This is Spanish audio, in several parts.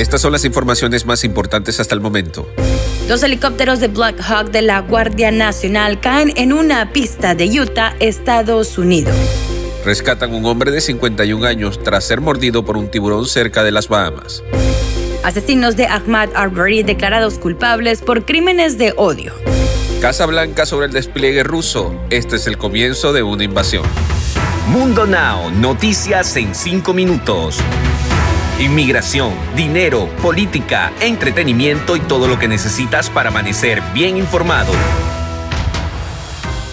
Estas son las informaciones más importantes hasta el momento. Dos helicópteros de Black Hawk de la Guardia Nacional caen en una pista de Utah, Estados Unidos. Rescatan un hombre de 51 años tras ser mordido por un tiburón cerca de las Bahamas. Asesinos de Ahmad Arbery declarados culpables por crímenes de odio. Casa Blanca sobre el despliegue ruso. Este es el comienzo de una invasión. Mundo Now, noticias en 5 minutos. Inmigración, dinero, política, entretenimiento y todo lo que necesitas para amanecer bien informado.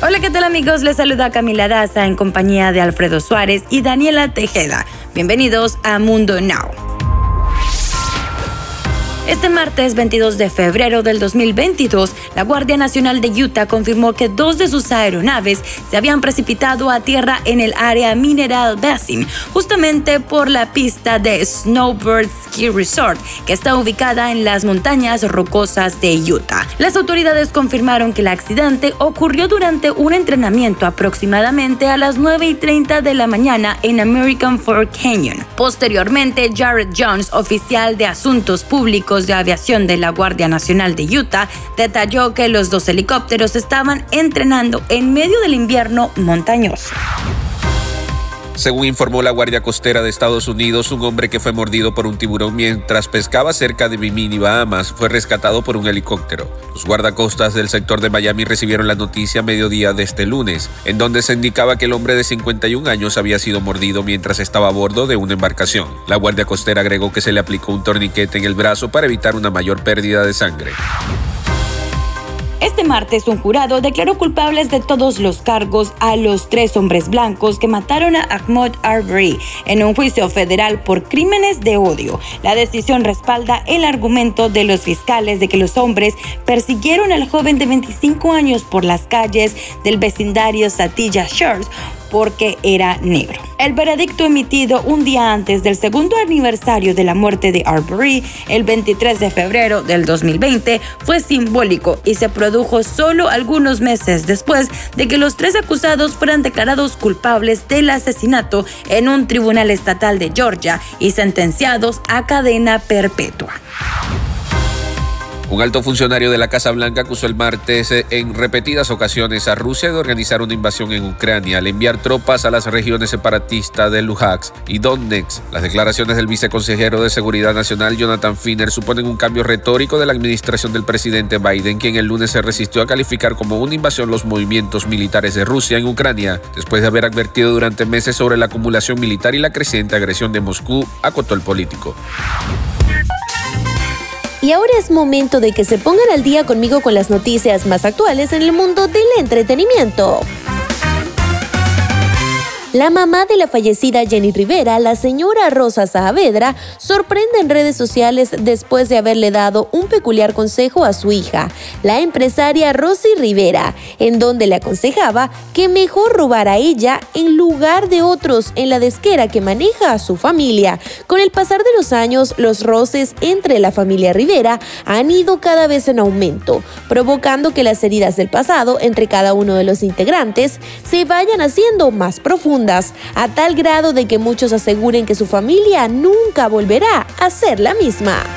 Hola, ¿qué tal amigos? Les saluda Camila Daza en compañía de Alfredo Suárez y Daniela Tejeda. Bienvenidos a Mundo Now. Este martes 22 de febrero del 2022, la Guardia Nacional de Utah confirmó que dos de sus aeronaves se habían precipitado a tierra en el área Mineral Basin, justamente por la pista de Snowbird Ski Resort, que está ubicada en las montañas rocosas de Utah. Las autoridades confirmaron que el accidente ocurrió durante un entrenamiento aproximadamente a las 9 y 30 de la mañana en American Fork Canyon. Posteriormente, Jared Jones, oficial de Asuntos Públicos, de Aviación de la Guardia Nacional de Utah detalló que los dos helicópteros estaban entrenando en medio del invierno montañoso. Según informó la Guardia Costera de Estados Unidos, un hombre que fue mordido por un tiburón mientras pescaba cerca de Bimini, Bahamas, fue rescatado por un helicóptero. Los guardacostas del sector de Miami recibieron la noticia a mediodía de este lunes, en donde se indicaba que el hombre de 51 años había sido mordido mientras estaba a bordo de una embarcación. La Guardia Costera agregó que se le aplicó un torniquete en el brazo para evitar una mayor pérdida de sangre. Este martes un jurado declaró culpables de todos los cargos a los tres hombres blancos que mataron a Ahmad Arbery en un juicio federal por crímenes de odio. La decisión respalda el argumento de los fiscales de que los hombres persiguieron al joven de 25 años por las calles del vecindario Satilla Shores porque era negro. El veredicto emitido un día antes del segundo aniversario de la muerte de Arbery, el 23 de febrero del 2020, fue simbólico y se produjo solo algunos meses después de que los tres acusados fueran declarados culpables del asesinato en un tribunal estatal de Georgia y sentenciados a cadena perpetua. Un alto funcionario de la Casa Blanca acusó el martes eh, en repetidas ocasiones a Rusia de organizar una invasión en Ucrania al enviar tropas a las regiones separatistas de Luhansk y Donetsk. Las declaraciones del viceconsejero de Seguridad Nacional Jonathan Finner suponen un cambio retórico de la administración del presidente Biden, quien el lunes se resistió a calificar como una invasión los movimientos militares de Rusia en Ucrania, después de haber advertido durante meses sobre la acumulación militar y la creciente agresión de Moscú, acotó el político. Y ahora es momento de que se pongan al día conmigo con las noticias más actuales en el mundo del entretenimiento. La mamá de la fallecida Jenny Rivera, la señora Rosa Saavedra, sorprende en redes sociales después de haberle dado un peculiar consejo a su hija, la empresaria Rosy Rivera, en donde le aconsejaba que mejor robar a ella en lugar de otros en la desquera que maneja a su familia. Con el pasar de los años, los roces entre la familia Rivera han ido cada vez en aumento, provocando que las heridas del pasado entre cada uno de los integrantes se vayan haciendo más profundas a tal grado de que muchos aseguren que su familia nunca volverá a ser la misma.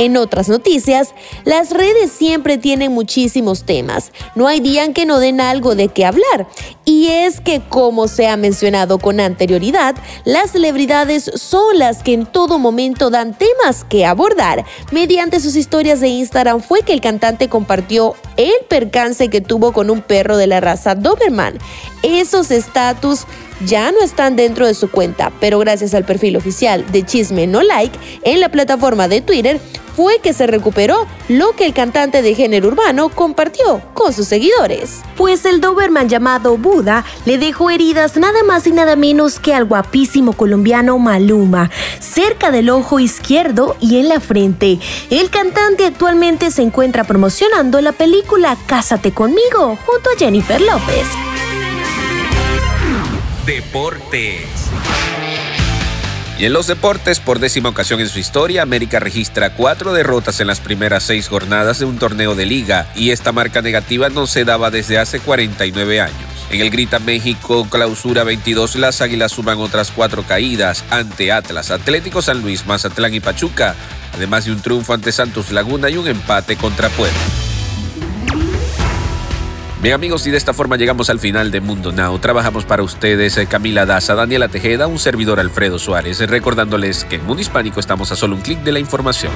En otras noticias, las redes siempre tienen muchísimos temas. No hay día en que no den algo de qué hablar. Y es que, como se ha mencionado con anterioridad, las celebridades son las que en todo momento dan temas que abordar. Mediante sus historias de Instagram fue que el cantante compartió el percance que tuvo con un perro de la raza Doberman. Esos estatus ya no están dentro de su cuenta, pero gracias al perfil oficial de Chisme No Like en la plataforma de Twitter, fue que se recuperó lo que el cantante de género urbano compartió con sus seguidores. Pues el Doberman llamado Buda le dejó heridas nada más y nada menos que al guapísimo colombiano Maluma, cerca del ojo izquierdo y en la frente. El cantante actualmente se encuentra promocionando la película Cásate conmigo junto a Jennifer López. Deportes. Y en los deportes, por décima ocasión en su historia, América registra cuatro derrotas en las primeras seis jornadas de un torneo de liga, y esta marca negativa no se daba desde hace 49 años. En el Grita México Clausura 22, las Águilas suman otras cuatro caídas ante Atlas, Atlético San Luis, Mazatlán y Pachuca, además de un triunfo ante Santos Laguna y un empate contra Puebla. Bien amigos, y de esta forma llegamos al final de Mundo Now. Trabajamos para ustedes eh, Camila Daza, Daniela Tejeda, un servidor Alfredo Suárez, recordándoles que en Mundo Hispánico estamos a solo un clic de la información.